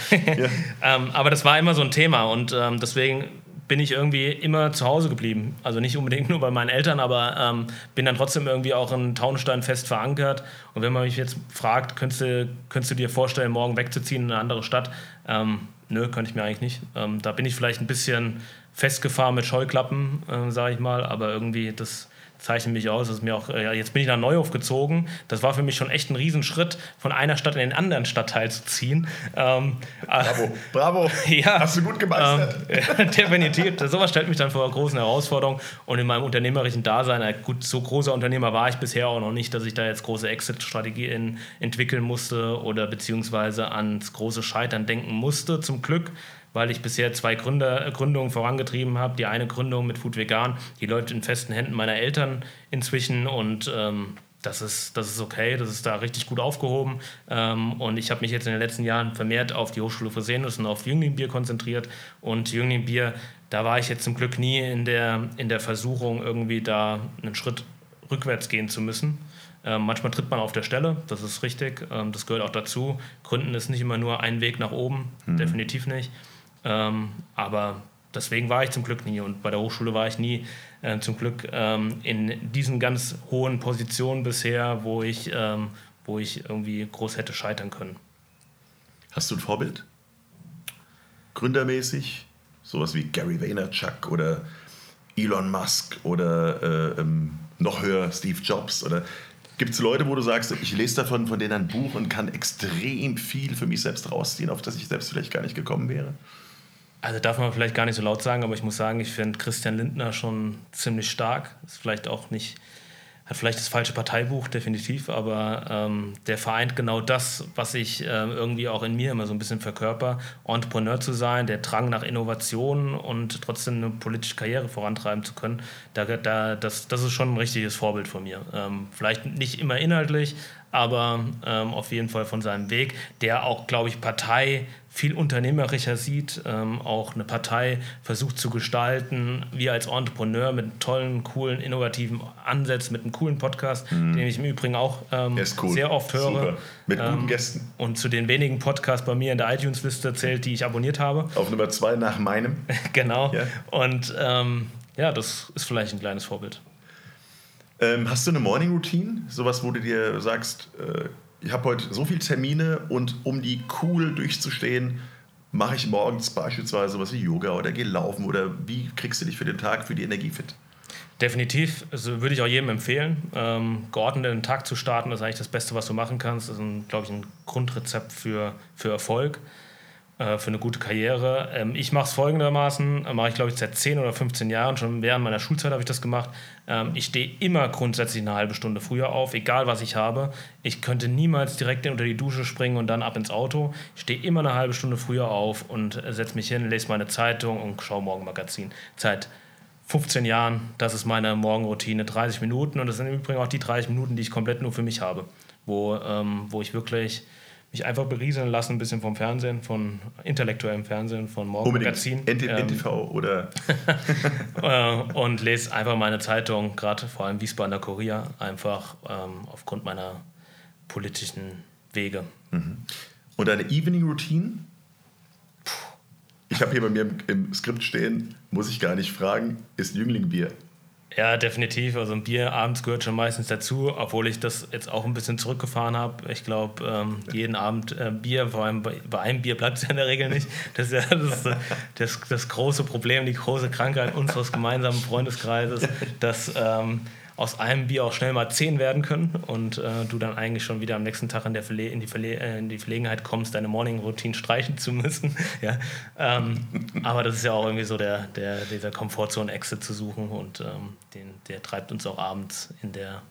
ähm, aber das war immer so ein Thema und ähm, deswegen bin ich irgendwie immer zu Hause geblieben. Also nicht unbedingt nur bei meinen Eltern, aber ähm, bin dann trotzdem irgendwie auch in Taunstein fest verankert. Und wenn man mich jetzt fragt, könntest du, könntest du dir vorstellen, morgen wegzuziehen in eine andere Stadt? Ähm, nö, könnte ich mir eigentlich nicht. Ähm, da bin ich vielleicht ein bisschen festgefahren mit Scheuklappen, äh, sage ich mal, aber irgendwie das zeichnet mich aus. Das ist mir auch, ja, jetzt bin ich nach Neuhof gezogen. Das war für mich schon echt ein Riesenschritt, von einer Stadt in den anderen Stadtteil zu ziehen. Ähm, bravo, äh, bravo. ja, Hast du gut gemeistert. Ähm, definitiv. Sowas stellt mich dann vor großen Herausforderungen. Und in meinem unternehmerischen Dasein, gut, so großer Unternehmer war ich bisher auch noch nicht, dass ich da jetzt große Exit-Strategien entwickeln musste oder beziehungsweise ans große Scheitern denken musste, zum Glück weil ich bisher zwei Gründer, Gründungen vorangetrieben habe. Die eine Gründung mit Food Vegan, die läuft in festen Händen meiner Eltern inzwischen und ähm, das ist, das ist okay, das ist da richtig gut aufgehoben. Ähm, und ich habe mich jetzt in den letzten Jahren vermehrt auf die Hochschule Fresenius und auf Jünglingbier konzentriert. Und Jünglingbier, da war ich jetzt zum Glück nie in der, in der Versuchung, irgendwie da einen Schritt rückwärts gehen zu müssen. Ähm, manchmal tritt man auf der Stelle, das ist richtig. Ähm, das gehört auch dazu. Gründen ist nicht immer nur ein Weg nach oben, mhm. definitiv nicht. Ähm, aber deswegen war ich zum Glück nie und bei der Hochschule war ich nie äh, zum Glück ähm, in diesen ganz hohen Positionen bisher, wo ich, ähm, wo ich irgendwie groß hätte scheitern können. Hast du ein Vorbild? Gründermäßig? Sowas wie Gary Vaynerchuk oder Elon Musk oder äh, ähm, noch höher Steve Jobs oder Gibt es Leute, wo du sagst, ich lese davon von denen ein Buch und kann extrem viel für mich selbst rausziehen, auf das ich selbst vielleicht gar nicht gekommen wäre? Also darf man vielleicht gar nicht so laut sagen, aber ich muss sagen, ich finde Christian Lindner schon ziemlich stark. Ist vielleicht auch nicht, hat vielleicht das falsche Parteibuch, definitiv, aber ähm, der vereint genau das, was ich ähm, irgendwie auch in mir immer so ein bisschen verkörper. Entrepreneur zu sein, der Drang nach Innovation und trotzdem eine politische Karriere vorantreiben zu können. Da, da, das, das ist schon ein richtiges Vorbild von mir. Ähm, vielleicht nicht immer inhaltlich, aber ähm, auf jeden Fall von seinem Weg, der auch, glaube ich, Partei viel unternehmerischer sieht, ähm, auch eine Partei versucht zu gestalten, wir als Entrepreneur mit tollen, coolen, innovativen Ansätzen, mit einem coolen Podcast, mhm. den ich im Übrigen auch ähm, cool. sehr oft höre. Super. Mit guten ähm, Gästen. Und zu den wenigen Podcasts bei mir in der iTunes-Liste zählt, die ich abonniert habe. Auf Nummer zwei nach meinem. genau. Ja. Und ähm, ja, das ist vielleicht ein kleines Vorbild. Ähm, hast du eine Morning Routine? Sowas, wo du dir sagst, äh, ich habe heute so viele Termine und um die cool durchzustehen, mache ich morgens beispielsweise sowas wie Yoga oder gehe laufen oder wie kriegst du dich für den Tag, für die Energie fit? Definitiv, also würde ich auch jedem empfehlen. Ähm, geordnet den Tag zu starten, ist eigentlich das Beste, was du machen kannst. Das ist, glaube ich, ein Grundrezept für, für Erfolg. Äh, für eine gute Karriere. Ähm, ich mache es folgendermaßen, äh, mache ich glaube ich seit 10 oder 15 Jahren, schon während meiner Schulzeit habe ich das gemacht. Ähm, ich stehe immer grundsätzlich eine halbe Stunde früher auf, egal was ich habe. Ich könnte niemals direkt unter die Dusche springen und dann ab ins Auto. Ich stehe immer eine halbe Stunde früher auf und äh, setze mich hin, lese meine Zeitung und schaue Morgenmagazin. Seit 15 Jahren, das ist meine Morgenroutine, 30 Minuten und das sind im Übrigen auch die 30 Minuten, die ich komplett nur für mich habe, wo, ähm, wo ich wirklich mich einfach berieseln lassen, ein bisschen vom Fernsehen, von intellektuellem Fernsehen, von Morgenmagazin. NTV ähm, oder? Äh, und lese einfach meine Zeitung, gerade vor allem Wiesbadener Kurier, einfach ähm, aufgrund meiner politischen Wege. Mhm. Und eine Evening Routine? Ich habe hier bei mir im, im Skript stehen, muss ich gar nicht fragen, ist Jünglingbier. Ja, definitiv. Also ein Bier abends gehört schon meistens dazu, obwohl ich das jetzt auch ein bisschen zurückgefahren habe. Ich glaube, ähm, jeden Abend äh, Bier, vor allem bei, bei, einem Bier bleibt es ja in der Regel nicht. Das ist ja das, das, das, große Problem, die große Krankheit unseres gemeinsamen Freundeskreises, dass ähm, aus einem Bier auch schnell mal zehn werden können und äh, du dann eigentlich schon wieder am nächsten Tag in, der Verle in, die, Verle äh, in die Verlegenheit kommst, deine Morning-Routine streichen zu müssen. ja. Ähm, aber das ist ja auch irgendwie so der, der, dieser Komfortzone-Exit zu suchen und ähm, den, der treibt uns auch abends in der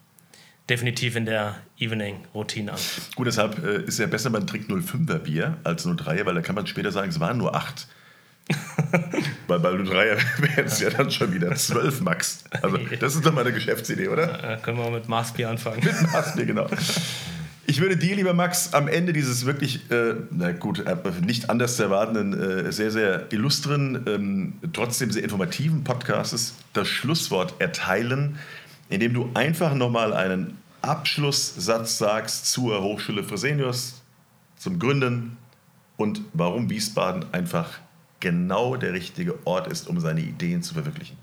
definitiv in der Evening-Routine an. Gut, deshalb äh, ist ja besser, man trinkt 05er Bier als 03er, weil da kann man später sagen, es waren nur 8. weil bei 03er wären es ja dann schon wieder 12 Max. Also das ist doch mal eine Geschäftsidee, oder? Äh, können wir mit Maßbier anfangen. mit Maßbier, genau. Ich würde dir, lieber Max, am Ende dieses wirklich, äh, na gut, äh, nicht anders zu erwartenden, äh, sehr, sehr illustren, ähm, trotzdem sehr informativen Podcastes das Schlusswort erteilen indem du einfach nochmal einen Abschlusssatz sagst zur Hochschule Fresenius, zum Gründen und warum Wiesbaden einfach genau der richtige Ort ist, um seine Ideen zu verwirklichen.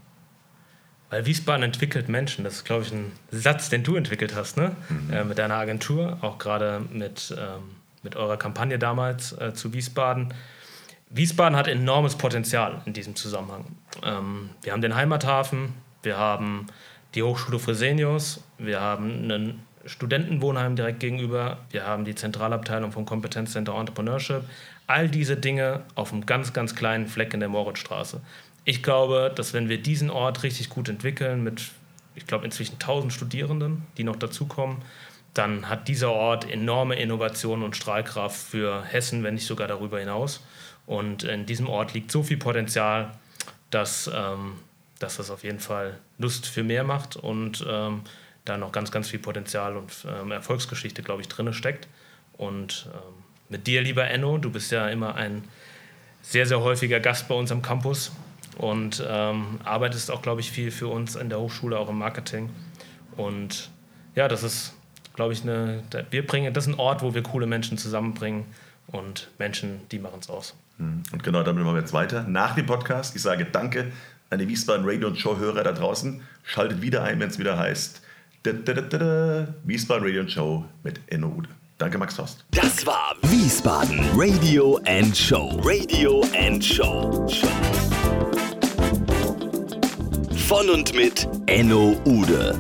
Weil Wiesbaden entwickelt Menschen. Das ist, glaube ich, ein Satz, den du entwickelt hast, ne? Mhm. Äh, mit deiner Agentur, auch gerade mit, ähm, mit eurer Kampagne damals äh, zu Wiesbaden. Wiesbaden hat enormes Potenzial in diesem Zusammenhang. Ähm, wir haben den Heimathafen, wir haben die Hochschule Fresenius, wir haben einen Studentenwohnheim direkt gegenüber, wir haben die Zentralabteilung vom Kompetenzcenter Entrepreneurship. All diese Dinge auf einem ganz, ganz kleinen Fleck in der Moritzstraße. Ich glaube, dass wenn wir diesen Ort richtig gut entwickeln, mit, ich glaube, inzwischen 1000 Studierenden, die noch dazukommen, dann hat dieser Ort enorme Innovation und Strahlkraft für Hessen, wenn nicht sogar darüber hinaus. Und in diesem Ort liegt so viel Potenzial, dass ähm, dass das auf jeden Fall Lust für mehr macht und ähm, da noch ganz, ganz viel Potenzial und ähm, Erfolgsgeschichte, glaube ich, drin steckt. Und ähm, mit dir, lieber Enno, du bist ja immer ein sehr, sehr häufiger Gast bei uns am Campus und ähm, arbeitest auch, glaube ich, viel für uns in der Hochschule, auch im Marketing. Und ja, das ist, glaube ich, eine, wir bringen, das ist ein Ort, wo wir coole Menschen zusammenbringen und Menschen, die machen es aus. Mhm. Und genau damit machen wir jetzt weiter. Nach dem Podcast, ich sage danke an die Wiesbaden Radio und Show Hörer da draußen. Schaltet wieder ein, wenn es wieder heißt Wiesbaden Radio Show mit Enno Ude. Danke, Max Horst. Das war Wiesbaden Radio and Show. Radio and Show. Von und mit Enno Ude.